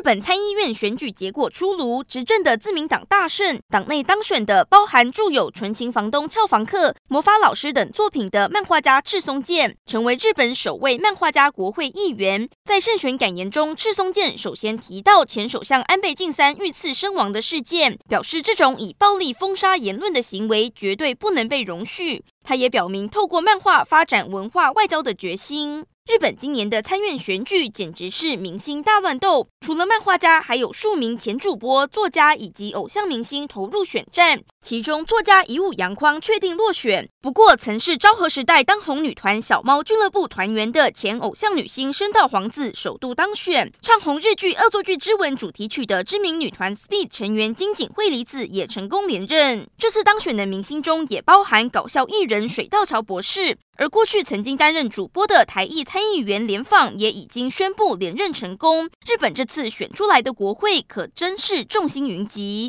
日本参议院选举结果出炉，执政的自民党大胜，党内当选的包含著有《纯情房东俏房客》《魔法老师》等作品的漫画家赤松健，成为日本首位漫画家国会议员。在胜选感言中，赤松健首先提到前首相安倍晋三遇刺身亡的事件，表示这种以暴力封杀言论的行为绝对不能被容许。他也表明透过漫画发展文化外交的决心。日本今年的参院选举简直是明星大乱斗，除了漫画家，还有数名前主播、作家以及偶像明星投入选战。其中，作家乙武洋匡确定落选。不过，曾是昭和时代当红女团小猫俱乐部团员的前偶像女星深田晃子首度当选。唱红日剧《恶作剧之吻》主题曲的知名女团 Speed 成员金井惠梨子也成功连任。这次当选的明星中，也包含搞笑艺人水稻桥博士。而过去曾经担任主播的台裔参议员连放也已经宣布连任成功。日本这次选出来的国会可真是众星云集。